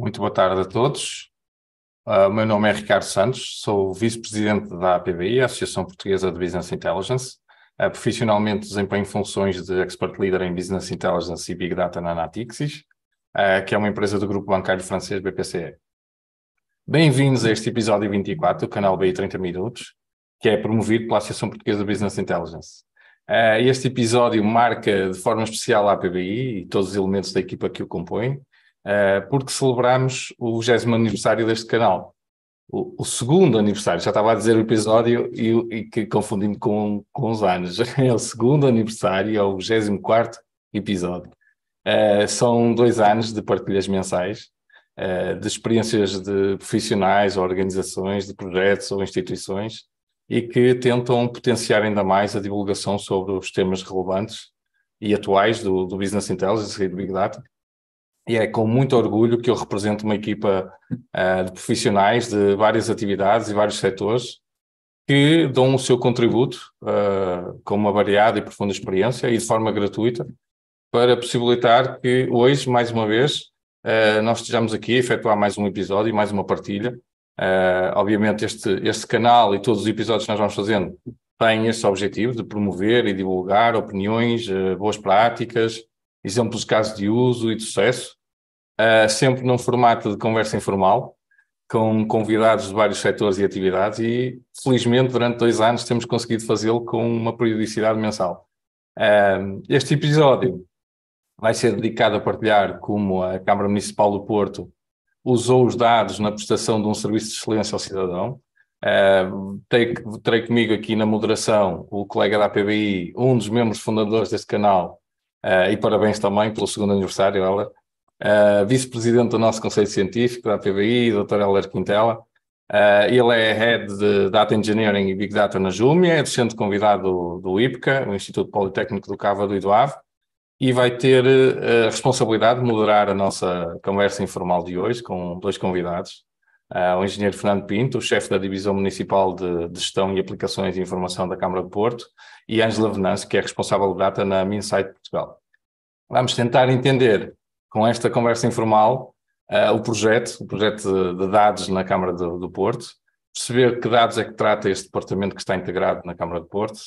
Muito boa tarde a todos. Uh, o meu nome é Ricardo Santos, sou vice-presidente da APBI, Associação Portuguesa de Business Intelligence. Uh, profissionalmente desempenho funções de Expert Leader em Business Intelligence e Big Data na Natixis, uh, que é uma empresa do grupo bancário francês BPCE. Bem-vindos a este episódio 24 do canal BI 30 Minutos, que é promovido pela Associação Portuguesa de Business Intelligence. Este episódio marca de forma especial a APBI e todos os elementos da equipa que o compõem, uh, porque celebramos o 20 aniversário deste canal. O, o, segundo aniversário, já estava a dizer o episódio e, e que confundi-me com, com os anos. É o segundo aniversário, é o 24 episódio. Uh, são dois anos de partilhas mensais, uh, de experiências de profissionais, organizações, de projetos ou instituições, e que tentam potenciar ainda mais a divulgação sobre os temas relevantes e atuais do, do Business Intelligence e do Big Data, e é com muito orgulho que eu represento uma equipa uh, de profissionais de várias atividades e vários setores que dão o seu contributo uh, com uma variada e profunda experiência e de forma gratuita para possibilitar que hoje, mais uma vez, uh, nós estejamos aqui a efetuar mais um episódio e mais uma partilha. obviamente este, este canal e todos os episódios que nós vamos fazendo têm este objetivo de promover e divulgar opiniões, boas práticas, exemplos de casos de uso e de sucesso, uh, sempre num formato de conversa informal, com convidados de vários setores e atividades, e felizmente durante dois anos temos conseguido fazê-lo com uma periodicidade mensal. Uh, este episódio vai ser dedicado a partilhar como a Câmara Municipal do Porto usou os dados na prestação de um serviço de excelência ao cidadão. Uh, terei, terei comigo aqui na moderação o colega da APBI, um dos membros fundadores deste canal, uh, e parabéns também pelo segundo aniversário, Heller, uh, vice-presidente do nosso Conselho Científico, da PBI, Dr. Heller Quintela. Uh, ele é Head de Data Engineering e Big Data na Júmia, é docente convidado do, do IPCA, o Instituto Politécnico do Cávado do Ave, e vai ter uh, a responsabilidade de moderar a nossa conversa informal de hoje com dois convidados. Uh, o engenheiro Fernando Pinto, o chefe da Divisão Municipal de, de Gestão e Aplicações de Informação da Câmara de Porto, e Ângela Venâncio, que é responsável de data na Minsight Portugal. Vamos tentar entender com esta conversa informal uh, o projeto, o projeto de, de dados na Câmara do, do, Porto, perceber que dados é que trata este departamento que está integrado na Câmara do Porto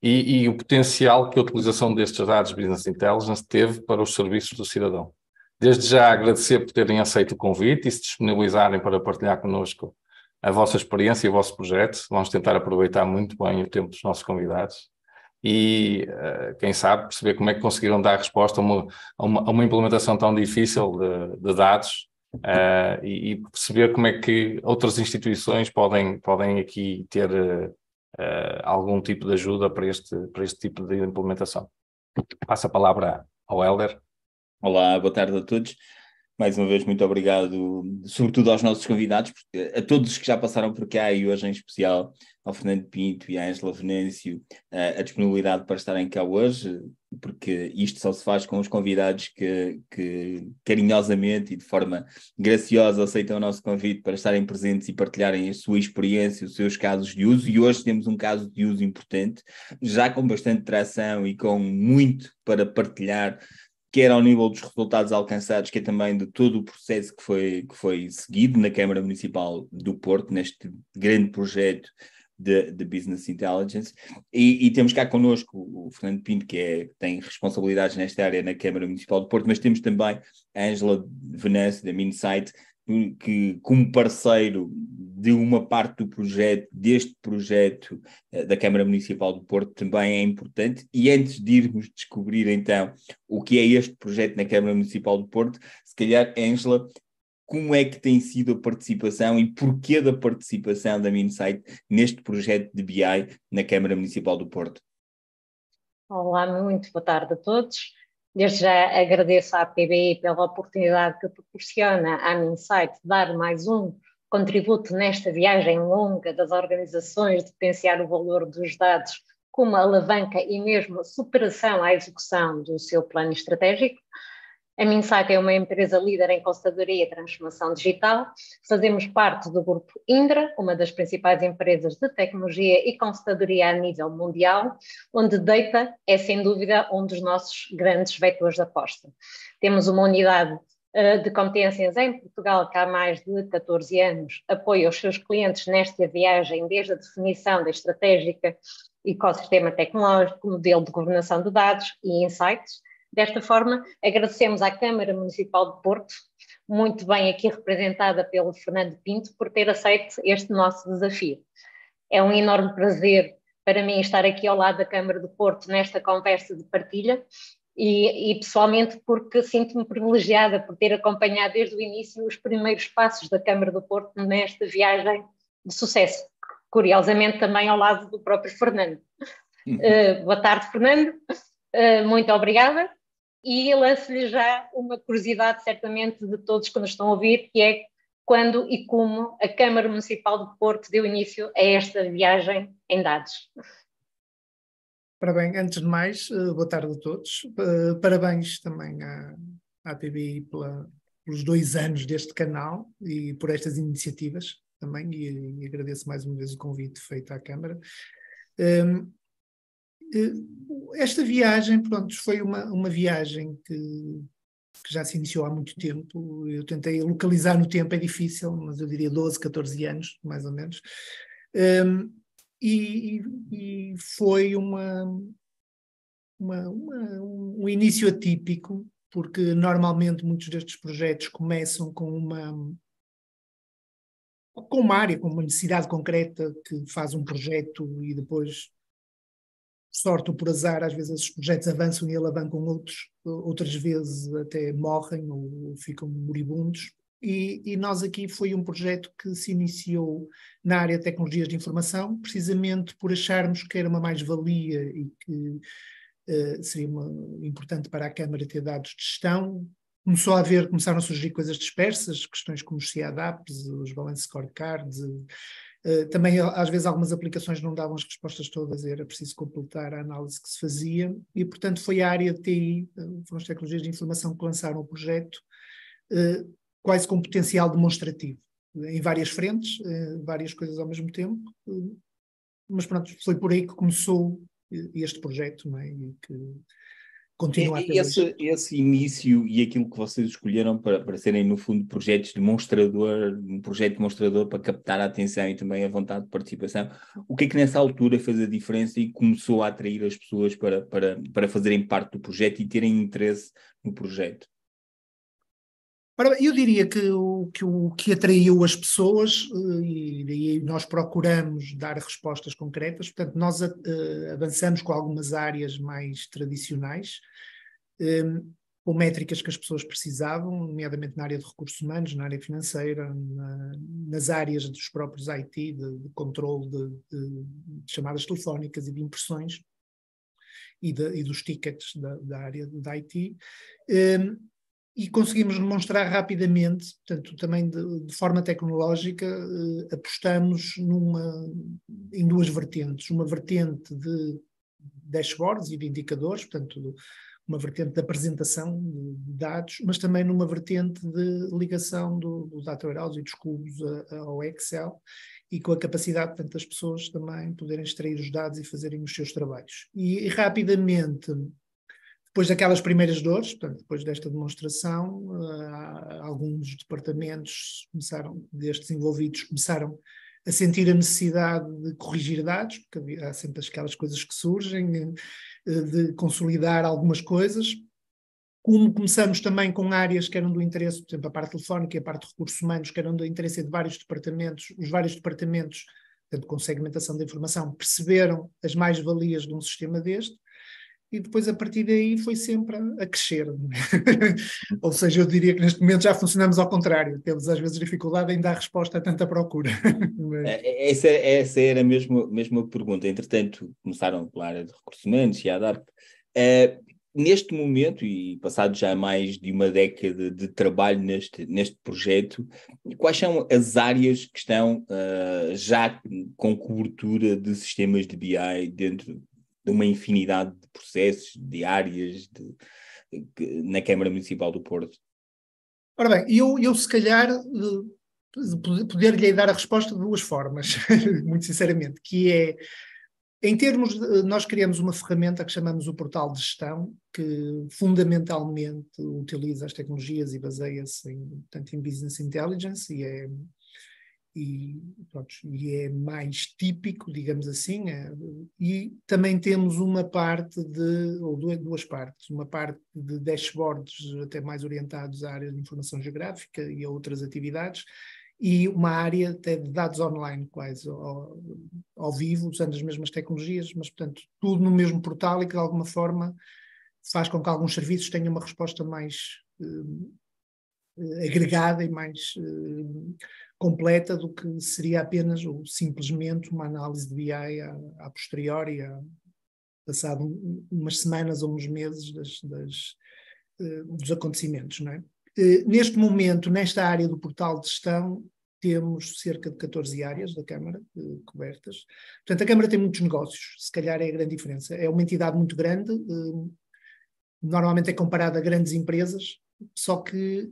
e, e o potencial que a utilização destes dados Business Intelligence teve para os serviços do cidadão. Desde já agradecer por terem aceito o convite e se disponibilizarem para partilhar connosco a vossa experiência e o vosso projeto. Vamos tentar aproveitar muito bem o tempo dos nossos convidados e, uh, quem sabe, perceber como é que conseguiram dar resposta a uma, a uma, a uma implementação tão difícil de, de dados uh, e, e, perceber como é que outras instituições podem, podem aqui ter uh, algum tipo de ajuda para este, para este tipo de implementação. Passo a palavra ao Helder. Olá, boa tarde a todos. Mais uma vez, muito obrigado, sobretudo aos nossos convidados, a todos os que já passaram por cá e hoje em especial ao Fernando Pinto e à Angela Venâncio a disponibilidade para estarem cá hoje, porque isto só se faz com os convidados que, que carinhosamente e de forma graciosa aceitam o nosso convite para estarem presentes e partilharem a sua experiência, os seus casos de uso. E hoje temos um caso de uso importante, já com bastante tração e com muito para partilhar quer ao nível dos resultados alcançados, que é também de todo o processo que foi, que foi seguido na Câmara Municipal do Porto, neste grande projeto de, de Business Intelligence. E, e, temos cá connosco o Fernando Pinto, que é, tem responsabilidades nesta área na Câmara Municipal do Porto, mas temos também a Angela Venâncio, da Minsight, que como parceiro de uma parte do projeto, deste projeto eh, da Câmara Municipal do Porto, também é importante. E antes de irmos descobrir então o que é este projeto na Câmara Municipal do Porto, se calhar, Ângela, como é que tem sido a participação e porquê da participação da Minsight neste projeto de BI na Câmara Municipal do Porto? Olá, muito boa tarde a todos. Desde já agradeço à PBI pela oportunidade que proporciona à Minsight dar mais um contributo nesta viagem longa das organizações de potenciar o valor dos dados como alavanca e mesmo superação à execução do seu plano estratégico. A Minsight é uma empresa líder em consultadoria e transformação digital. Fazemos parte do grupo Indra, uma das principais empresas de tecnologia e consultadoria a nível mundial, onde data é sem dúvida um dos nossos grandes vetores de aposta. Temos uma unidade uh, de competências em Portugal, que há mais de 14 anos apoia os seus clientes nesta viagem, desde a definição da estratégica ecossistema tecnológico, modelo de governação de dados e insights. Desta forma, agradecemos à Câmara Municipal de Porto, muito bem aqui representada pelo Fernando Pinto, por ter aceito este nosso desafio. É um enorme prazer para mim estar aqui ao lado da Câmara do Porto nesta conversa de partilha e, e pessoalmente porque sinto-me privilegiada por ter acompanhado desde o início os primeiros passos da Câmara do Porto nesta viagem de sucesso. Curiosamente também ao lado do próprio Fernando. Uh, boa tarde, Fernando. Uh, muito obrigada. E lanço-lhe já uma curiosidade, certamente, de todos que nos estão a ouvir, que é quando e como a Câmara Municipal de Porto deu início a esta viagem em dados. Parabéns, antes de mais, eh, boa tarde a todos. Eh, parabéns também à, à PBI pela, pelos dois anos deste canal e por estas iniciativas também, e, e agradeço mais uma vez o convite feito à Câmara. Um, eh, esta viagem, pronto, foi uma, uma viagem que, que já se iniciou há muito tempo. Eu tentei localizar no tempo, é difícil, mas eu diria 12, 14 anos, mais ou menos. Um, e, e, foi uma, uma, uma, um início atípico, porque normalmente muitos destes projetos começam com uma com uma área, com uma necessidade concreta que faz um projeto e depois sorte ou por azar, às vezes esses projetos avançam e alavancam outros, outras vezes até morrem ou ficam moribundos. E, e, nós aqui foi um projeto que se iniciou na área de tecnologias de informação, precisamente por acharmos que era uma mais-valia e que uh, seria uma, importante para a Câmara ter dados de gestão. Começou a haver, começaram a surgir coisas dispersas, questões como os CIADAPs, os Balance Scorecards, também, às vezes, algumas aplicações não davam as respostas todas, era preciso completar a análise que se fazia, e, portanto, foi a área de TI, eh, foram as tecnologias de informação que lançaram o projeto, eh, quase com potencial demonstrativo, em várias frentes, várias coisas ao mesmo tempo, mas pronto, foi por aí que começou este projeto, não é? E que continua e, esse, esse início e aquilo que vocês escolheram para, para serem, no fundo, projetos demonstrador, um projeto demonstrador para captar a atenção e também a vontade de participação, o que é que nessa altura fez a diferença e começou a atrair as pessoas para, para, para fazerem parte do projeto e terem interesse no projeto? Eu diria que o, que o que atraiu as pessoas, eh, e daí nós procuramos dar respostas concretas, portanto, nós uh, avançamos com algumas áreas mais tradicionais, um, ehm, com métricas que as pessoas precisavam, nomeadamente na área de recursos humanos, na área financeira, na, nas áreas dos próprios IT, de, de controle de, de, de, chamadas telefónicas e de impressões, e, e dos tickets da, da área da IT. Um, e conseguimos demonstrar rapidamente, portanto, também de, de forma tecnológica, eh, apostamos numa, em duas vertentes. Uma vertente de dashboards e de indicadores, portanto, uma vertente de apresentação de dados, mas também numa vertente de ligação do, do data warehouse e dos cubos a, a, ao Excel e com a capacidade, portanto, das pessoas também poderem extrair os dados e fazerem os seus trabalhos. E, e rapidamente depois daquelas primeiras dores, portanto, depois desta demonstração, uh, alguns departamentos começaram, destes envolvidos, começaram a sentir a necessidade de corrigir dados, porque há sempre aquelas coisas que surgem, uh, de consolidar algumas coisas. Como começamos também com áreas que eram do interesse, por exemplo, a parte telefónica e a parte de recursos humanos, que eram do interesse de vários departamentos, os vários departamentos, portanto, com segmentação da informação, perceberam as mais-valias de um sistema deste, e depois a partir daí foi sempre a, a crescer. É? Ou seja, eu diria que neste momento já funcionamos ao contrário, temos às vezes dificuldade em dar resposta a tanta procura. Mas... É, é, essa, essa era a mesma, mesma pergunta. Entretanto, começaram pela área de recursos humanos e a ADAP. Uh, neste momento, e passado já mais de uma década de trabalho neste, neste projeto, quais são as áreas que estão uh, já com cobertura de sistemas de BI dentro de uma infinidade de processos, de áreas de, de, na Câmara Municipal do Porto? Ora bem, eu, eu se calhar eh, poder-lhe dar a resposta de duas formas, muito sinceramente, que é Em termos, de, nós criamos uma ferramenta que chamamos o portal de gestão, que fundamentalmente utiliza as tecnologias e baseia-se em, em business intelligence e é, e, pronto, e é mais típico, digamos assim, é, e também temos uma parte de, ou duas partes, uma parte de dashboards até mais orientados à área de informação geográfica e a outras atividades, e uma área até de dados online, quase ao, ao, vivo, usando as mesmas tecnologias, mas, portanto, tudo no mesmo portal e que, de alguma forma, faz com que alguns serviços tenham uma resposta mais eh, agregada e mais eh, completa do que seria apenas ou simplesmente uma análise de BI a, posteriori, a, passado um, umas semanas ou uns meses das, das, eh, dos acontecimentos, não é? Eh, neste momento, nesta área do portal de gestão, temos cerca de 14 áreas da Câmara eh, cobertas. Portanto, a Câmara tem muitos negócios, se calhar é a grande diferença. É uma entidade muito grande, eh, normalmente é comparada a grandes empresas, só que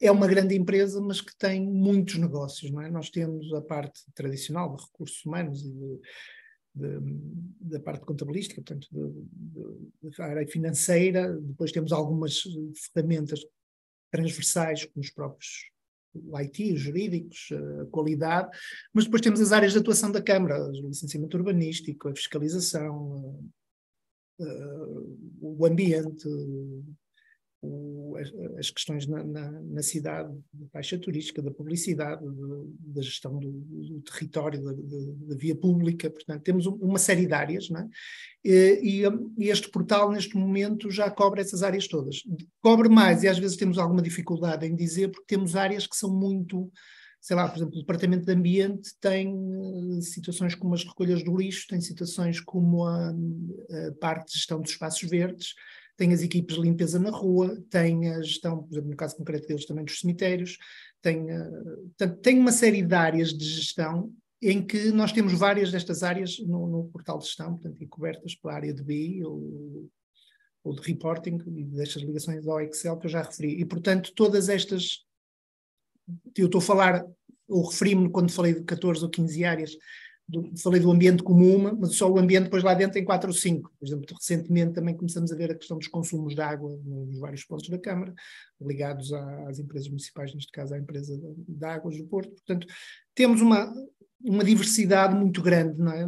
é uma grande empresa, mas que tem muitos negócios. Não é? Nós temos a parte tradicional de recursos humanos e de, de, da parte contabilística, portanto, da área financeira, depois temos algumas ferramentas transversais, como os próprios o IT, os jurídicos, a qualidade, mas depois temos as áreas de atuação da Câmara, o licenciamento urbanístico, a fiscalização, o ambiente, as, questões na, na, na, cidade, da taxa turística, da publicidade, de, da gestão do, do território, da, da, via pública, portanto, temos uma série de áreas, não é? E, e, este portal, neste momento, já cobre essas áreas todas. Cobre mais, e às vezes temos alguma dificuldade em dizer, porque temos áreas que são muito sei lá, por exemplo, o Departamento de Ambiente tem uh, situações como as recolhas do lixo, tem situações como a, a, parte de gestão dos espaços verdes, tem as equipes de limpeza na rua, tem a gestão, por exemplo, no caso concreto deles, também dos cemitérios, tem, uh, portanto, tem uma série de áreas de gestão em que nós temos várias destas áreas no, no portal de gestão, portanto, e cobertas pela área de BI ou, ou de reporting e destas ligações ao Excel que eu já referi. E, portanto, todas estas, eu estou a falar, ou referi-me quando falei de 14 ou 15 áreas, do, falei do ambiente como uma, mas só o ambiente depois lá dentro tem quatro ou cinco. Por exemplo, recentemente também começamos a ver a questão dos consumos de água nos vários pontos da Câmara, ligados às empresas municipais, neste caso à empresa de águas do Porto. Portanto, temos uma, uma diversidade muito grande, não é?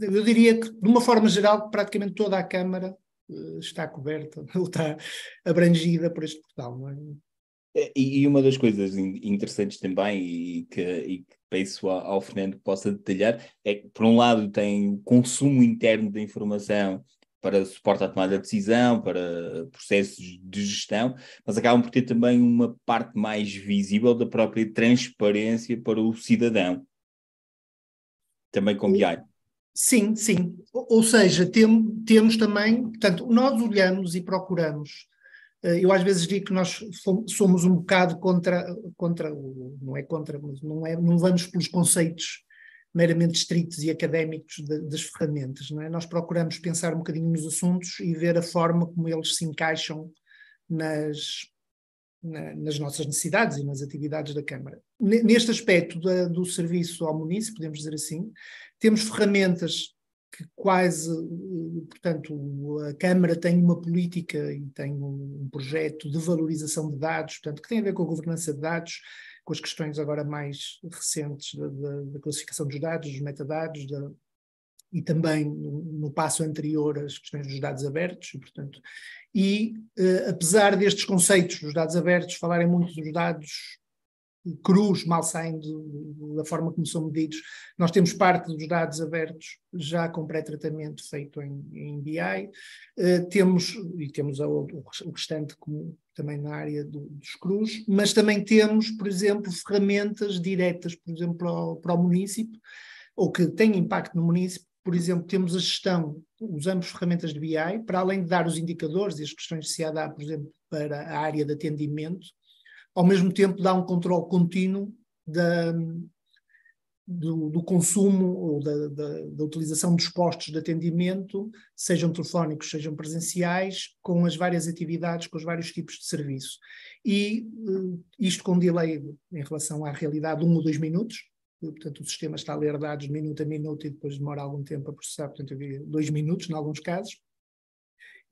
Eu diria que, de uma forma geral, praticamente toda a Câmara uh, está coberta ou está abrangida por este portal, não é? é e, uma das coisas interessantes também, e que, e que peço ao, Fernando que possa detalhar, é que, por um lado, tem o consumo interno da informação para suporte à tomada de decisão, para processos de gestão, mas acabam por ter também uma parte mais visível da própria transparência para o cidadão. Também com BI. Sim, sim. Ou seja, tem, temos também, portanto, nós olhamos e procuramos eu às vezes digo que nós somos um bocado contra, contra não é contra, mas não, é, não vamos pelos conceitos meramente estritos e académicos de, das ferramentas. Não é? Nós procuramos pensar um bocadinho nos assuntos e ver a forma como eles se encaixam nas, na, nas nossas necessidades e nas atividades da Câmara. Neste aspecto da, do serviço ao município, podemos dizer assim, temos ferramentas que quase, portanto, a Câmara tem uma política e tem um projeto de valorização de dados, portanto, que tem a ver com a governança de dados, com as questões agora mais recentes da, da, da classificação dos dados, dos metadados, da, e também no, no, passo anterior as questões dos dados abertos, e, portanto, e eh, apesar destes conceitos dos dados abertos falarem muito dos dados crus, mal saem da forma como são medidos. Nós temos parte dos dados abertos já com pré-tratamento feito em, em BI, uh, eh, temos, e temos o, restante como, também na área do, dos crus, mas também temos, por exemplo, ferramentas diretas, por exemplo, para o, para o município, ou que têm impacto no município, por exemplo, temos a gestão, usamos ferramentas de BI, para além de dar os indicadores e as questões de CADA, por exemplo, para a área de atendimento, ao mesmo tempo dá um controle contínuo da, do, do, consumo ou da, da, da, utilização dos postos de atendimento, sejam telefónicos, sejam presenciais, com as várias atividades, com os vários tipos de serviço. E uh, isto com delay em relação à realidade, um ou dois minutos, portanto o sistema está a ler dados minuto a minuto e depois demora algum tempo a processar, portanto dois minutos em alguns casos.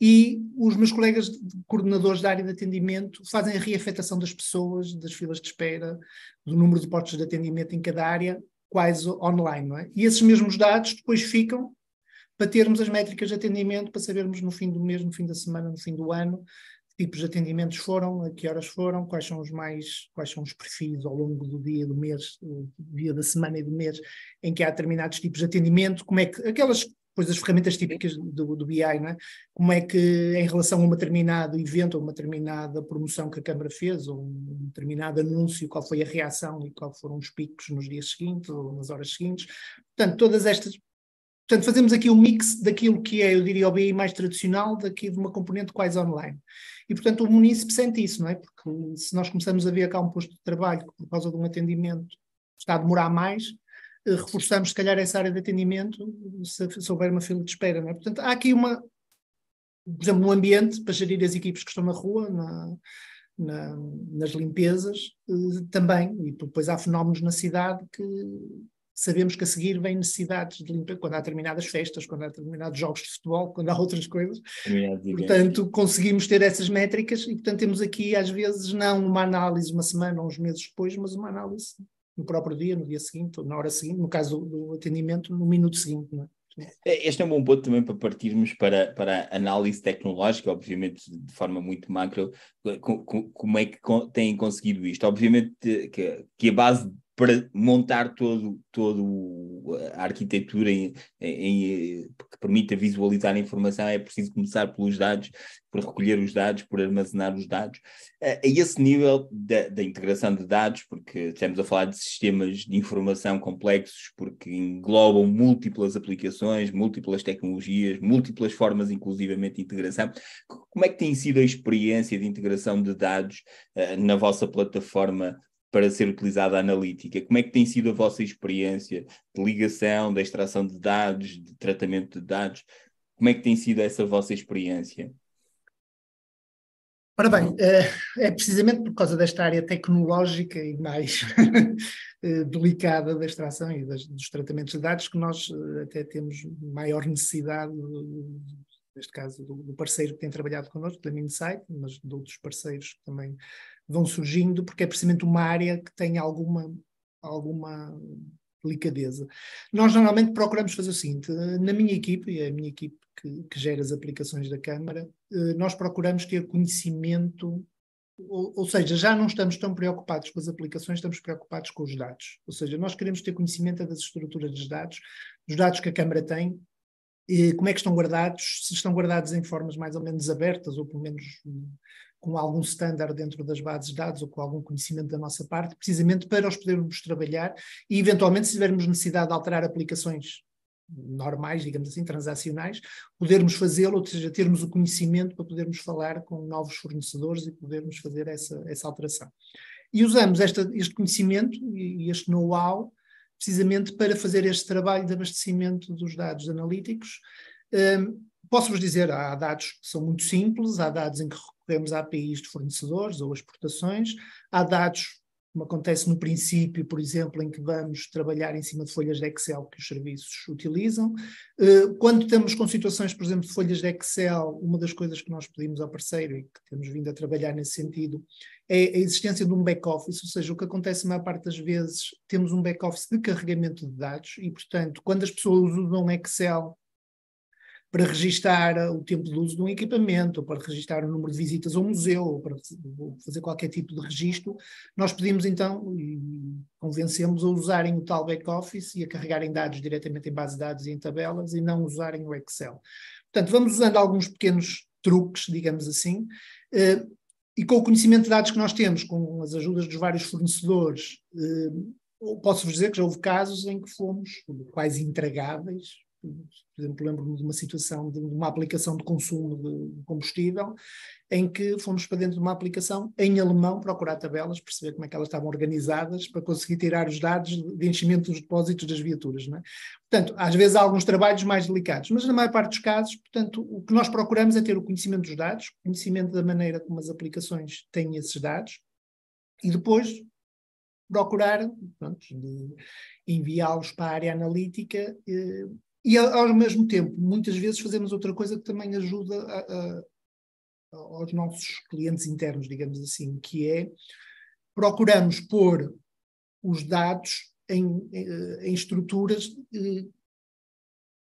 E os meus colegas coordenadores da área de atendimento fazem a reafetação das pessoas, das filas de espera, do número de postos de atendimento em cada área, quase online, é? E esses mesmos dados depois ficam para termos as métricas de atendimento, para sabermos no fim do mês, no fim da semana, no fim do ano, que tipos de atendimentos foram, a que horas foram, quais são os mais, quais são os perfis ao longo do dia, do mês, do dia da semana e do mês, em que há determinados tipos de atendimento, como é que, aquelas depois as ferramentas típicas do, do BI, é? como é que em relação a um determinado evento ou uma determinada promoção que a Câmara fez, ou um determinado anúncio, qual foi a reação e qual foram os picos nos dias seguintes ou nas horas seguintes. Portanto, todas estas Portanto, fazemos aqui um mix daquilo que é, eu diria, o BI mais tradicional, daqui de uma componente quase online. E, portanto, o município sente isso, não é? Porque se nós começamos a ver cá um posto de trabalho que, por causa de um atendimento, está a demorar mais, eh, reforçamos, se calhar, essa área de atendimento se, se houver uma fila de espera, não é? Portanto, há aqui uma, por exemplo, um ambiente para gerir as equipes que estão na rua, na, na, nas limpezas, eh, também. E depois há fenómenos na cidade que sabemos que a seguir vem necessidades de limpeza, quando há determinadas festas, quando há determinados jogos de futebol, quando há outras coisas. Portanto, conseguimos ter essas métricas e, portanto, temos aqui, às vezes, não uma análise uma semana ou uns meses depois, mas uma análise no próprio dia, no dia seguinte, ou na hora seguinte, no caso do, atendimento, no minuto seguinte. É? é este é um bom ponto também para partirmos para, para análise tecnológica, obviamente de forma muito macro, como é que têm conseguido isto? Obviamente que, que a base para montar todo, todo a arquitetura em, em, que permita visualizar a informação, é preciso começar pelos dados, por recolher os dados, por armazenar os dados. A, a esse nível da, da, integração de dados, porque estamos a falar de sistemas de informação complexos, porque englobam múltiplas aplicações, múltiplas tecnologias, múltiplas formas, inclusivamente, de integração. Como é que tem sido a experiência de integração de dados uh, na vossa plataforma para ser utilizada a analítica. Como é que tem sido a vossa experiência de ligação, de extração de dados, de tratamento de dados? Como é que tem sido essa vossa experiência? Ora bem, é, é precisamente por causa desta área tecnológica e mais eh, delicada da extração e dos tratamentos de dados que nós eh, até temos maior necessidade, neste caso, do, do parceiro que tem trabalhado connosco, da Insight, mas de outros parceiros que também vão surgindo, porque é precisamente uma área que tem alguma, alguma delicadeza. Nós normalmente procuramos fazer o seguinte: na minha equipe, e é a minha equipe que, que gera as aplicações da Câmara, eh, nós procuramos ter conhecimento, ou, seja, já não estamos tão preocupados com as aplicações, estamos preocupados com os dados. Ou seja, nós queremos ter conhecimento das estruturas dos dados, dos dados que a Câmara tem, como é que estão guardados, se estão guardados em formas mais ou menos abertas, ou pelo menos com algum standard dentro das bases de dados ou com algum conhecimento da nossa parte, precisamente para os podermos trabalhar e, eventualmente, se tivermos necessidade de alterar aplicações normais, digamos assim, transacionais, podermos fazê-lo, ou seja, termos o conhecimento para podermos falar com novos fornecedores e podermos fazer essa, essa alteração. E usamos esta, este conhecimento e este know-how precisamente para fazer este trabalho de abastecimento dos dados analíticos. Um, Posso-vos dizer, há dados que são muito simples, há dados em que recorremos a APIs de fornecedores ou exportações, há dados, como acontece no princípio, por exemplo, em que vamos trabalhar em cima de folhas de Excel que os serviços utilizam. Eh, quando estamos com situações, por exemplo, de folhas de Excel, uma das coisas que nós pedimos ao parceiro e que temos vindo a trabalhar nesse sentido é a existência de um back-office, ou seja, o que acontece a maior parte das vezes, temos um back-office de carregamento de dados e, portanto, quando as pessoas usam Excel para registar o tempo de uso de um equipamento, ou para registar o número de visitas ao museu, ou para fazer qualquer tipo de registro, nós pedimos então e convencemos a usarem o tal back-office e a carregarem dados diretamente em base de dados e em tabelas e não usarem o Excel. Portanto, vamos usando alguns pequenos truques, digamos assim, eh, e com o conhecimento de dados que nós temos, com as ajudas dos vários fornecedores, eh, posso-vos dizer que já houve casos em que fomos quase intragáveis, por exemplo, lembro-me de uma situação de uma aplicação de consumo de combustível, em que fomos para dentro de uma aplicação em alemão procurar tabelas, perceber como é que elas estavam organizadas para conseguir tirar os dados de enchimento dos depósitos das viaturas. Não é? Portanto, às vezes há alguns trabalhos mais delicados, mas na maior parte dos casos, portanto, o que nós procuramos é ter o conhecimento dos dados, conhecimento da maneira como as aplicações têm esses dados, e depois procurar enviá-los para a área analítica eh, e, ao mesmo tempo, muitas vezes fazemos outra coisa que também ajuda a, a, aos nossos clientes internos, digamos assim, que é procuramos pôr os dados em, em, em estruturas eh,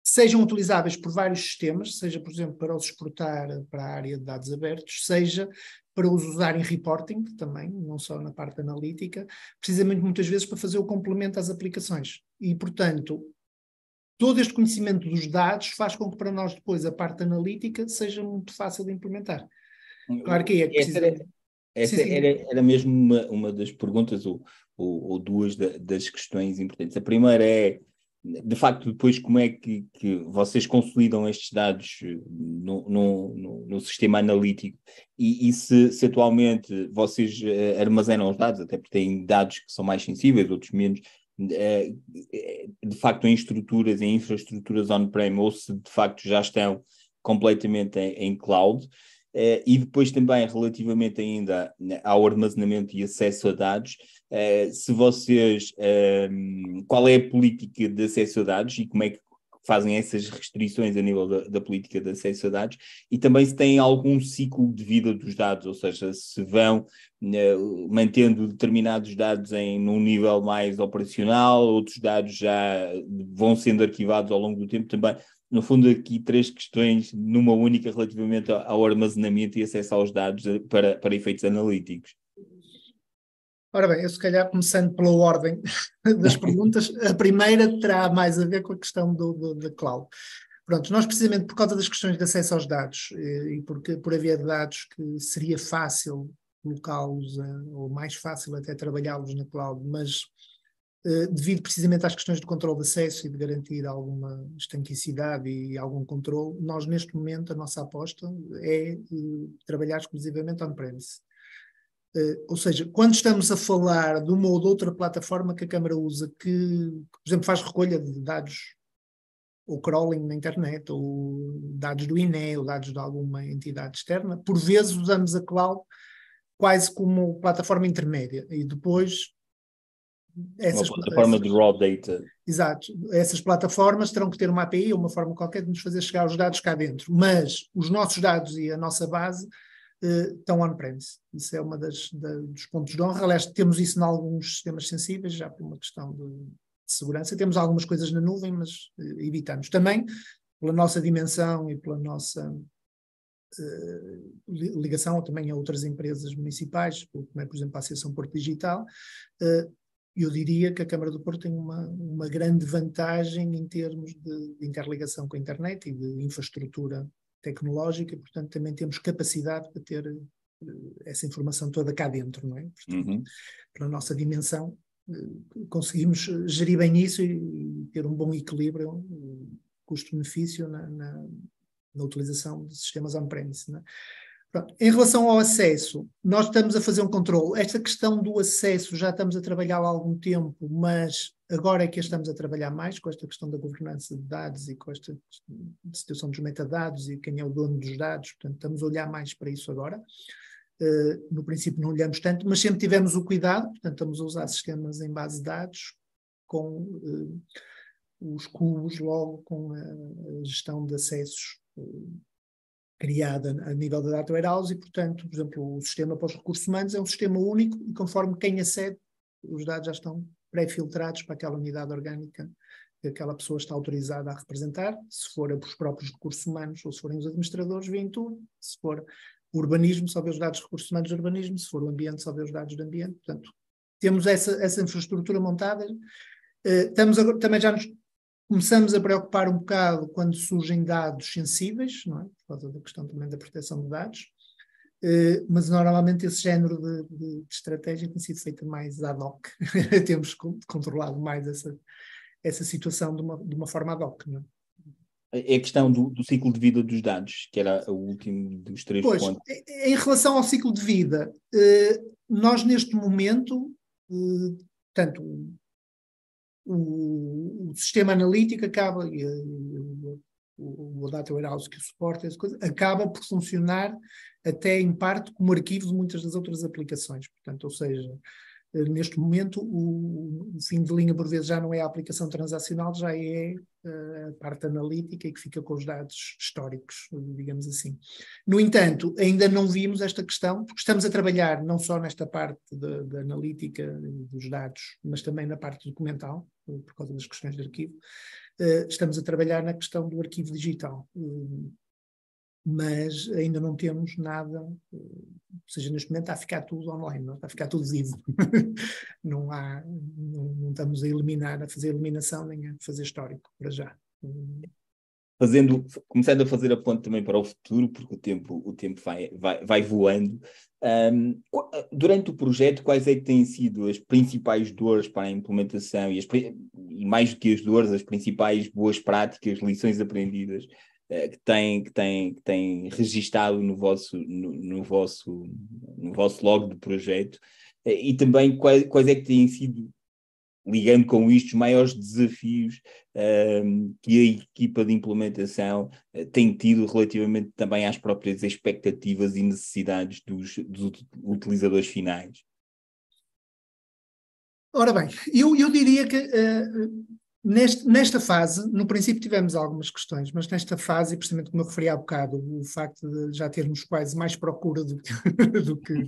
sejam utilizáveis por vários sistemas, seja, por exemplo, para os exportar para a área de dados abertos, seja para os usar em reporting também, não só na parte analítica, precisamente muitas vezes para fazer o complemento às aplicações. E, portanto, todo este conhecimento dos dados faz com que para nós depois a parte analítica seja muito fácil de implementar. Claro que é, que precisa... Essa, era, essa sim, sim. Era, era mesmo uma, uma das perguntas ou, ou, ou duas da, das questões importantes. A primeira é de facto, depois como é que, que vocês consolidam estes dados eh, no, no, no, no sistema analítico e, e se, se, atualmente vocês uh, armazenam os dados, até porque têm dados que são mais sensíveis, outros menos, uh, de facto em estruturas, em infraestruturas on-prem, ou se de facto já estão completamente em, em cloud, Uh, e depois também relativamente ainda ao armazenamento e acesso a dados, uh, se vocês, uh, qual é a política de acesso a dados e como é que fazem essas restrições a nível da, da, política de acesso a dados e também se tem algum ciclo de vida dos dados, ou seja, se vão mantendo determinados dados em num nível mais operacional, outros dados já vão sendo arquivados ao longo do tempo também no fundo, aqui três questões numa única relativamente ao armazenamento e acesso aos dados para, para efeitos analíticos. Ora bem, eu se calhar começando pela ordem das perguntas, a primeira terá mais a ver com a questão do, da cloud. Pronto, nós precisamente por causa das questões de acesso aos dados eh, e porque por haver dados que seria fácil colocá-los, ou mais fácil até trabalhá-los na cloud, mas eh, devido precisamente às questões de controle de acesso e de garantir alguma estanquicidade e algum controle, nós neste momento a nossa aposta é trabalhar exclusivamente on-premise. Uh, ou seja, quando estamos a falar de uma ou de outra plataforma que a Câmara usa, que, por exemplo, faz recolha de dados ou crawling na internet, ou dados do INE, ou dados de alguma entidade externa, por vezes usamos a cloud quase como plataforma intermédia e depois essas uma plataforma essas, de raw data. Exato. Essas plataformas terão que ter uma API ou uma forma qualquer de nos fazer chegar os dados cá dentro. Mas os nossos dados e a nossa base estão on-premise. Isso é da, dos pontos de honra. Aliás, temos isso em alguns sistemas sensíveis, já por uma questão de, de segurança. Temos algumas coisas na nuvem, mas uh, evitamos. Também pela nossa dimensão e pela nossa Uh, ligação também a outras empresas municipais, como é, por exemplo, a Associação Porto Digital, eu diria que a Câmara do Porto tem uma, uma grande vantagem em termos de, de interligação com a internet e de infraestrutura tecnológica, portanto também temos capacidade para ter uh, essa informação toda cá dentro, não é? Portanto, uhum. Para a nossa dimensão, uh, conseguimos gerir bem isso e, ter um bom equilíbrio custo-benefício na, na, na, utilização de sistemas on-premise. É? Em relação ao acesso, nós estamos a fazer um controle. Esta questão do acesso já estamos a trabalhar há algum tempo, mas agora é que estamos a trabalhar mais com esta questão da governança de dados e com esta situação dos metadados e quem é o dono dos dados. Portanto, estamos a olhar mais para isso agora. Uh, no princípio não olhamos tanto, mas sempre tivemos o cuidado, portanto, estamos a usar sistemas em base de dados com uh, os cubos logo com a, gestão de acessos uh, criada a nível da data warehouse e, portanto, por exemplo, o sistema para os recursos humanos é um sistema único e conforme quem acede, os dados já estão pré-filtrados para aquela unidade orgânica que aquela pessoa está autorizada a representar, se for os próprios recursos humanos ou se forem os administradores, vêm tudo, se for urbanismo, só vê os dados de recursos humanos de urbanismo, se for o ambiente, só vê os dados do ambiente, portanto, temos essa, essa infraestrutura montada, uh, estamos agora, também já nos Começamos a preocupar um bocado quando surgem dados sensíveis, não é? por causa da questão também da proteção de dados, uh, mas normalmente esse género de, de, de, estratégia tem sido feita mais ad hoc. Temos controlado mais essa, essa situação de uma, de uma forma ad hoc. Não é? É a questão do, do, ciclo de vida dos dados, que era o último dos três pois, pontos. Em relação ao ciclo de vida, uh, nós neste momento, uh, tanto o, o sistema analítico acaba, e, o, Data Warehouse que suporta essa coisa, acaba por funcionar até em parte como arquivo de muitas das outras aplicações. Portanto, ou seja, Eh, neste momento, o, o, fim de linha, por vezes, já não é a aplicação transacional, já é uh, a parte analítica e que fica com os dados históricos, digamos assim. No entanto, ainda não vimos esta questão, porque estamos a trabalhar não só nesta parte da analítica dos dados, mas também na parte documental, por causa das questões de arquivo. Uh, estamos a trabalhar na questão do arquivo digital. Uh, mas ainda não temos nada, ou seja, neste momento está a ficar tudo online, não? está a ficar tudo vivo. não, há, não, não, estamos a eliminar, a fazer eliminação nem a fazer histórico, para já. Fazendo, começando a fazer a ponte também para o futuro, porque o tempo, o tempo vai, vai, vai voando. Um, durante o projeto, quais é que têm sido as principais dores para a implementação e, as, e mais do que as dores, as principais boas práticas, lições aprendidas eh, que tem, que tem, que tem registado no vosso, no, no, vosso, no vosso log do projeto eh, e também quais, quais é que têm sido, ligando com isto, os maiores desafios um, que a equipa de implementação uh, tem tido relativamente também às próprias expectativas e necessidades dos, dos utilizadores finais? Ora bem, eu, eu diria que uh, Neste, nesta fase, no princípio tivemos algumas questões, mas nesta fase, precisamente como eu referi há bocado, o facto de já termos quase mais procura do que, do que,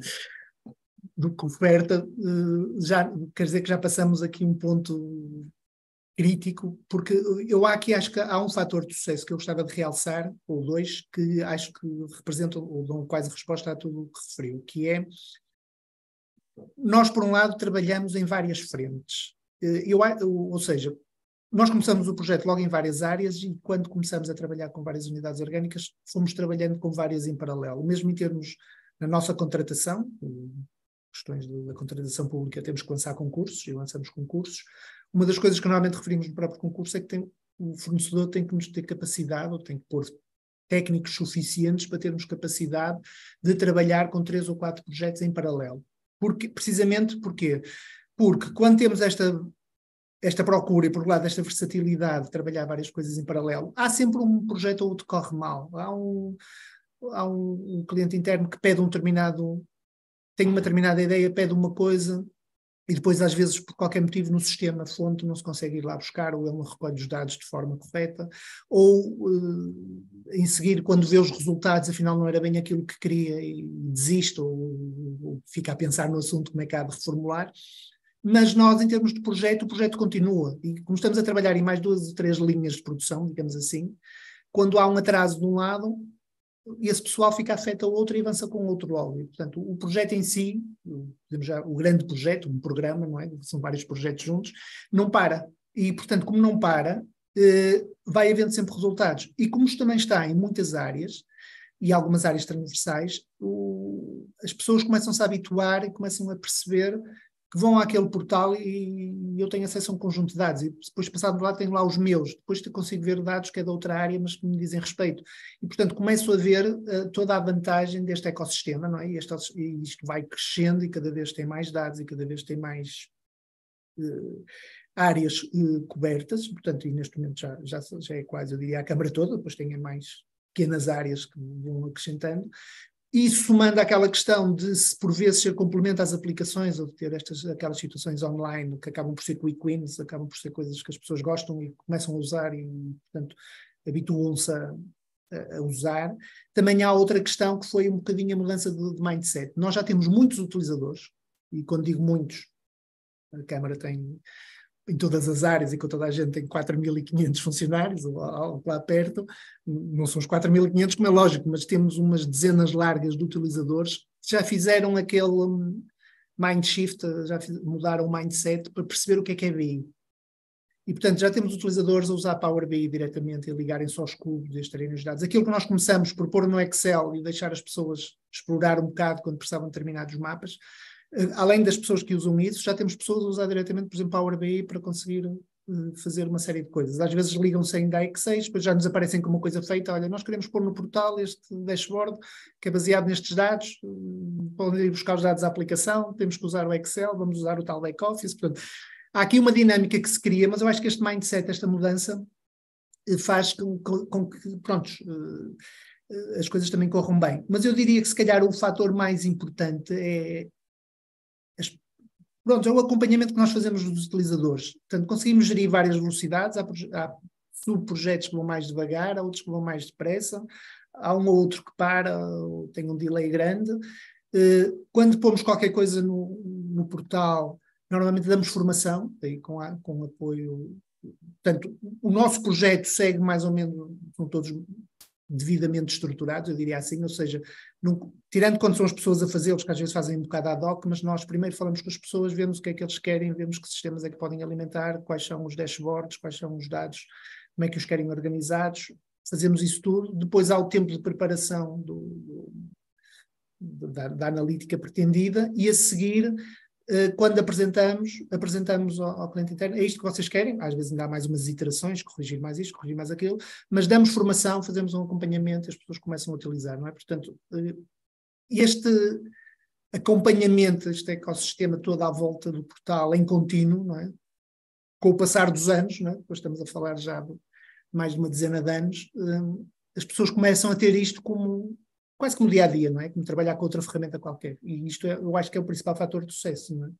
do que oferta, eh, já quer dizer que já passamos aqui um ponto crítico, porque eu aqui acho que há um fator de sucesso que eu gostava de realçar, ou dois, que acho que representam ou dão quase resposta a tudo o que referiu, que é nós, por um lado, trabalhamos em várias frentes. Eh, eu, ou seja, nós começamos o projeto logo em várias áreas e quando começamos a trabalhar com várias unidades orgânicas, fomos trabalhando com várias em paralelo, mesmo em termos na nossa contratação, questões da contratação pública, temos que lançar concursos e lançamos concursos. Uma das coisas que normalmente referimos no próprio concurso é que tem, o fornecedor tem que nos ter capacidade, ou tem que pôr técnicos suficientes para termos capacidade de trabalhar com três ou quatro projetos em paralelo. Porque, precisamente porque porque quando temos esta esta procura e por lado esta versatilidade de trabalhar várias coisas em paralelo, há sempre um projeto ou outro que corre mal. Há um, há um, um cliente interno que pede um determinado, tem uma determinada ideia, pede uma coisa e depois às vezes por qualquer motivo no sistema fonte não se consegue ir lá buscar ou ele não recolhe os dados de forma correta ou uh, em seguir quando vê os resultados afinal não era bem aquilo que queria e desiste ou, ou fica a pensar no assunto como é que há de reformular mas nós, em termos de projeto, o projeto continua. E como estamos a trabalhar em mais duas ou três linhas de produção, digamos assim, quando há um atraso de um lado, esse pessoal fica afeto ao outro e avança com outro logo. E, portanto, o projeto em si, já, o grande projeto, um programa, não é? São vários projetos juntos, não para. E, portanto, como não para, eh, vai havendo sempre resultados. E como isto também está em muitas áreas, e algumas áreas transversais, o, as pessoas começam-se a habituar e começam a perceber que vão àquele portal e eu tenho acesso a um conjunto de dados e depois passado lá tenho lá os meus, depois consigo ver dados que é da outra área, mas que me dizem respeito. E portanto começo a ver uh, toda a vantagem deste ecossistema, não é? E, este, e isto vai crescendo e cada vez tem mais dados e cada vez tem mais uh, áreas uh, cobertas, portanto, e neste momento já, já, já é quase, eu diria, a Câmara toda, depois tem mais pequenas áreas que vão acrescentando, isso somando aquela questão de se por vezes ser complemento às aplicações ou de ter estas, aquelas situações online que acabam por ser quick wins, acabam por ser coisas que as pessoas gostam e começam a usar e, portanto, habituam-se a, a, usar. Também há outra questão que foi um bocadinho a mudança de, de mindset. Nós já temos muitos utilizadores, e quando digo muitos, a Câmara tem em todas as áreas e com toda a gente tem 4.500 funcionários, ou, ou lá perto, não são os 4.500 como é lógico, mas temos umas dezenas largas de utilizadores que já fizeram aquele hum, mind shift, já mudaram o mindset para perceber o que é que é BI. E, portanto, já temos utilizadores a usar Power BI diretamente e ligarem só os cubos e extraírem os dados. Aquilo que nós começamos por pôr no Excel e deixar as pessoas explorar um bocado quando precisavam de determinados mapas, além das pessoas que usam isso, já temos pessoas a usar diretamente, por exemplo, Power BI para conseguir uh, fazer uma série de coisas. Às vezes ligam-se ainda a X6, depois já nos aparecem como uma coisa feita. Olha, nós queremos pôr no portal este dashboard que é baseado nestes dados, uh, podem ir buscar os dados da aplicação, temos que usar o Excel, vamos usar o tal back-office. Portanto, há aqui uma dinâmica que se cria, mas eu acho que este mindset, esta mudança, faz com, com, com que, prontos, as coisas também corram bem. Mas eu diria que se calhar o fator mais importante é Pronto, é o acompanhamento que nós fazemos dos utilizadores. Portanto, conseguimos gerir várias velocidades, há, há subprojetos que vão mais devagar, há outros que vão mais depressa, há um ou outro que para, tem um delay grande. Eh, quando pomos qualquer coisa no, no portal, normalmente damos formação, com, a, com apoio. Portanto, o nosso projeto segue mais ou menos, são todos devidamente estruturados, eu diria assim, ou seja, não, tirando quando são as pessoas a fazê-los, que às vezes fazem um bocado ad hoc, mas nós primeiro falamos com as pessoas, vemos o que é que eles querem, vemos que sistemas é que podem alimentar, quais são os dashboards, quais são os dados, como é que os querem organizados, fazemos isso tudo, depois há o tempo de preparação do, do, da, da, analítica pretendida e a seguir quando apresentamos, apresentamos ao, ao, cliente interno, é isto que vocês querem, às vezes ainda há mais umas iterações, corrigir mais isto, corrigir mais aquilo, mas damos formação, fazemos um acompanhamento, as pessoas começam a utilizar, não é? Portanto, eh, este acompanhamento, este ecossistema todo à volta do portal em contínuo, não é? Com o passar dos anos, não é? Depois estamos a falar já de mais de uma dezena de anos, eh, as pessoas começam a ter isto como quase como dia a dia, não é? Como trabalhar com outra ferramenta qualquer. E isto é, eu acho que é o principal fator de sucesso, não é?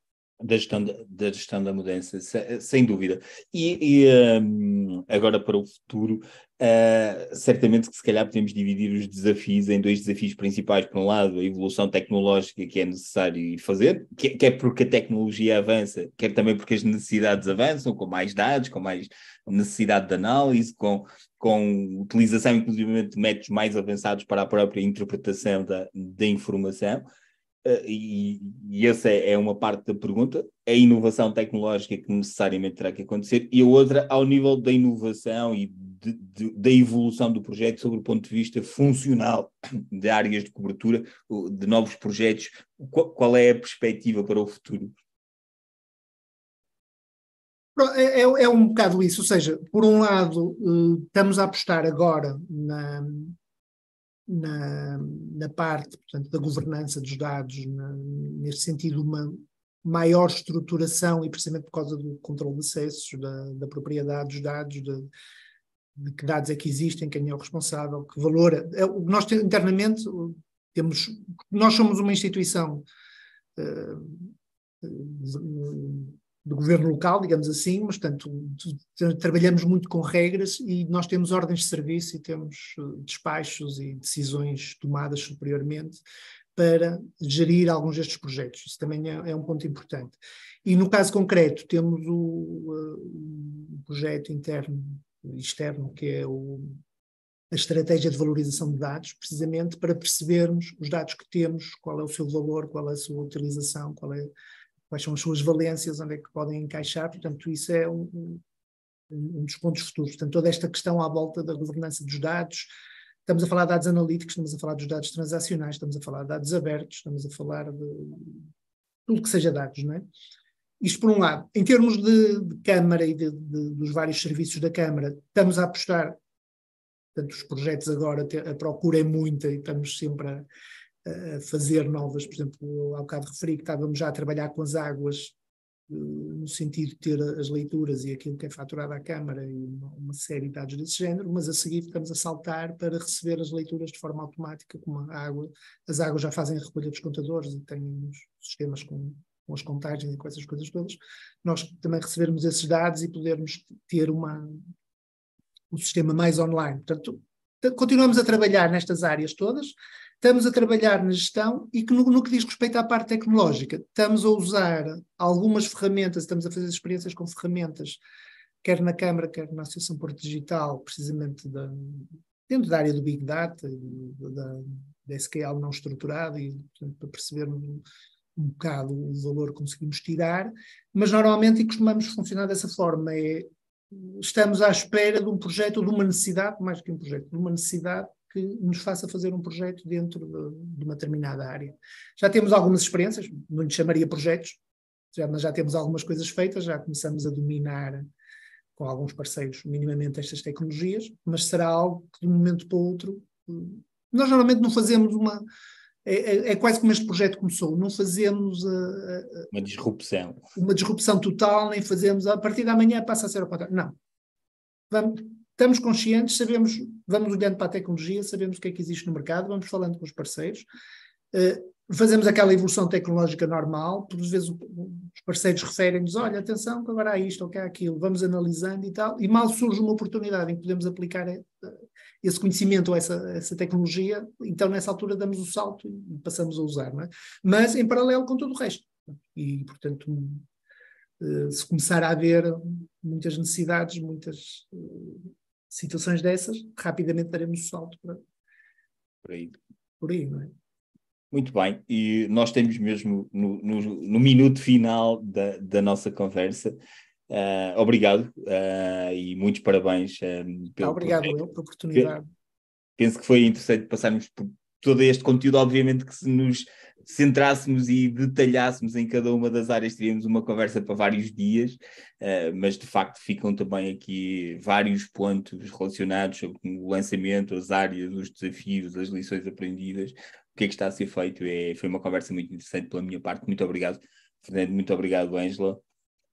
Da gestão da, gestão da mudança, sem dúvida. E, e um, agora para o futuro, uh, certamente que se calhar podemos dividir os desafios em dois desafios principais. Por um lado, a evolução tecnológica que é necessário fazer, quer, quer porque a tecnologia avança, quer também porque as necessidades avançam, com mais dados, com mais necessidade de análise, com, com utilização, inclusive, de métodos mais avançados para a própria interpretação da, da informação. E, e, essa é, é, uma parte da pergunta, a inovação tecnológica que necessariamente terá que acontecer, e a outra ao nível da inovação e de, de, da evolução do projeto sobre o ponto de vista funcional de áreas de cobertura, de novos projetos, qual, qual é a perspectiva para o futuro? É, é, é, um bocado isso, ou seja, por um lado, eh, estamos a apostar agora na, na, na parte portanto, da governança dos dados, na, neste sentido, uma maior estruturação e precisamente por causa do controle de acessos, da, da propriedade dos dados, de, de, que dados é que existem, quem é o responsável, que valor. É, é nós internamente temos. Nós somos uma instituição. Uh, do governo local, digamos assim, mas portanto trabalhamos muito com regras e nós temos ordens de serviço e temos eh, despachos e decisões tomadas superiormente para gerir alguns destes projetos. Isso também é, é um ponto importante. E no caso concreto temos o, o projeto interno e externo que é o, a estratégia de valorização de dados, precisamente para percebermos os dados que temos, qual é o seu valor, qual é a sua utilização, qual é quais são as suas valências, onde é que podem encaixar, portanto, isso é um, um, um dos pontos futuros. Portanto, toda esta questão à volta da governança dos dados, estamos a falar de dados analíticos, estamos a falar dos dados transacionais, estamos a falar de dados abertos, estamos a falar de tudo que seja dados, não é? Isto por um lado. Em termos de, de Câmara e de, de, dos vários serviços da Câmara, estamos a apostar, portanto, os projetos agora, a procura é muita e estamos sempre a, fazer novas, por exemplo, ao bocado referi que estávamos já a trabalhar com as águas eh, no sentido de ter as leituras e aquilo que é faturado à Câmara e uma série de dados desse género, mas a seguir estamos a saltar para receber as leituras de forma automática, como a água. As águas já fazem a recolha dos contadores e têm os sistemas com, com as contagens e com essas coisas todas. Nós também recebermos esses dados e podermos ter uma, um sistema mais online. Portanto, continuamos a trabalhar nestas áreas todas, estamos a trabalhar na gestão e que no, no, que diz respeito à parte tecnológica, estamos a usar algumas ferramentas, estamos a fazer experiências com ferramentas, quer na Câmara, quer na Associação Porto Digital, precisamente da, dentro da área do Big Data, da, da SQL não estruturado, e portanto, para percebermos um, um bocado o valor que conseguimos tirar, mas normalmente e costumamos funcionar dessa forma, é estamos à espera de um projeto, de uma necessidade, mais que um projeto, de uma necessidade que nos faça fazer um projeto dentro de, de uma determinada área. Já temos algumas experiências, não lhe chamaria projetos, já, mas já temos algumas coisas feitas, já começamos a dominar com alguns parceiros minimamente estas tecnologias, mas será algo que de um momento para o outro. Nós normalmente não fazemos uma. É, é, é quase como este projeto começou, não fazemos a, a, uma disrupção. Uma disrupção total, nem fazemos a partir da manhã passa a ser o contrário. Não. Vamos, estamos conscientes, sabemos, vamos olhando para a tecnologia, sabemos o que é que existe no mercado, vamos falando com os parceiros. Uh, fazemos aquela evolução tecnológica normal, por vezes os parceiros referem-nos, olha, atenção que agora há isto ou que há aquilo, vamos analisando e tal, e mal surge uma oportunidade em que podemos aplicar eh, esse conhecimento ou essa, essa tecnologia, então nessa altura damos o salto e passamos a usar, é? mas em paralelo com todo o resto. E, portanto, eh, se começar a haver muitas necessidades, muitas eh, situações dessas, rapidamente daremos o salto para, por aí. Por aí, não é? Muito bem, e nós temos mesmo no, no, no minuto final da, da nossa conversa. Uh, obrigado uh, e muitos parabéns. Um, pelo obrigado eu, pela oportunidade. Penso que foi interessante passarmos por todo este conteúdo, obviamente que se nos centrássemos e detalhássemos em cada uma das áreas, teríamos uma conversa para vários dias, uh, mas de facto ficam também aqui vários pontos relacionados com o lançamento, as áreas, os desafios, as lições aprendidas, o que é que está a ser feito. É, foi uma conversa muito interessante pela minha parte. Muito obrigado, Fernando. Muito obrigado, Ângela.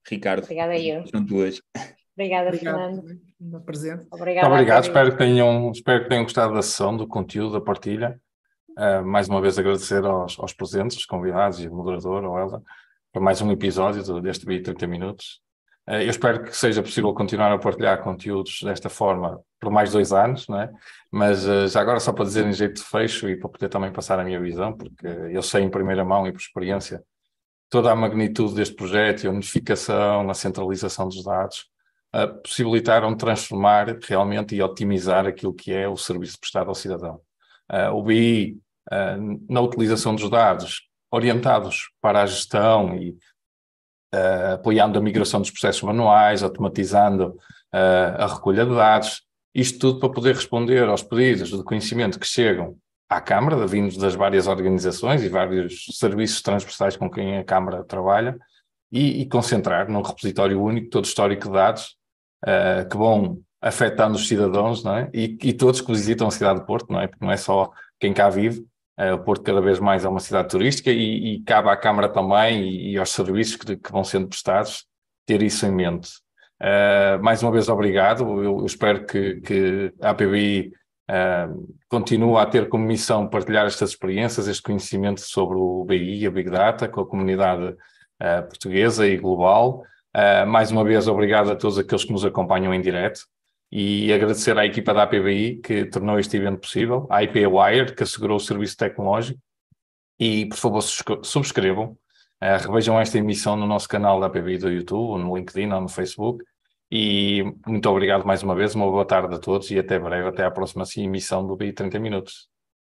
Ricardo. Obrigada eu. São duas. Obrigada, Obrigado. Fernando. Presente. Obrigada. Obrigado. Espero que, tenham, espero que tenham gostado da sessão, do conteúdo, da partilha. Uh, mais uma vez agradecer aos, aos presentes, os convidados e moderador, o Elda, para mais um episódio deste vídeo 30 minutos. Uh, eu espero que seja possível continuar a partilhar conteúdos desta forma por mais dois anos, não é? mas uh, já agora só para dizer em jeito de fecho e para poder também passar a minha visão, porque eu sei em primeira mão e por experiência toda a magnitude deste projeto, a unificação, a centralização dos dados, possibilitaram transformar realmente e otimizar aquilo que é o serviço prestado ao cidadão uh, o BI na utilização dos dados orientados para a gestão e uh, apoiando a migração dos processos manuais, automatizando a recolha de dados, isto tudo para poder responder aos pedidos de conhecimento que chegam à Câmara, vindos das várias organizações e vários serviços transversais com quem a Câmara trabalha, e, e concentrar num repositório único todo o histórico de dados uh, que vão afetando os cidadãos, não é? E, e, todos que visitam a cidade de Porto, não é? Porque não é só quem cá vive, o Porto cada vez mais é uma cidade turística e, e cabe à Câmara também e, e aos serviços que, que, vão sendo prestados ter isso em mente. Uh, mais uma vez, obrigado. Eu, eu espero que, que, a APBI uh, eh, continue a ter como missão partilhar estas experiências, este conhecimento sobre o BI, a Big Data, com a comunidade portuguesa e global. mais uma vez, obrigado a todos aqueles que nos acompanham em direto e agradecer à equipa da APBI que tornou este evento possível, à IP Wire, que assegurou o serviço tecnológico, e por favor subscrevam, uh, revejam esta emissão no nosso canal da APBI do YouTube, no LinkedIn ou no Facebook, e muito obrigado mais uma vez, uma boa tarde a todos e até breve, até à próxima emissão do BI 30 Minutos.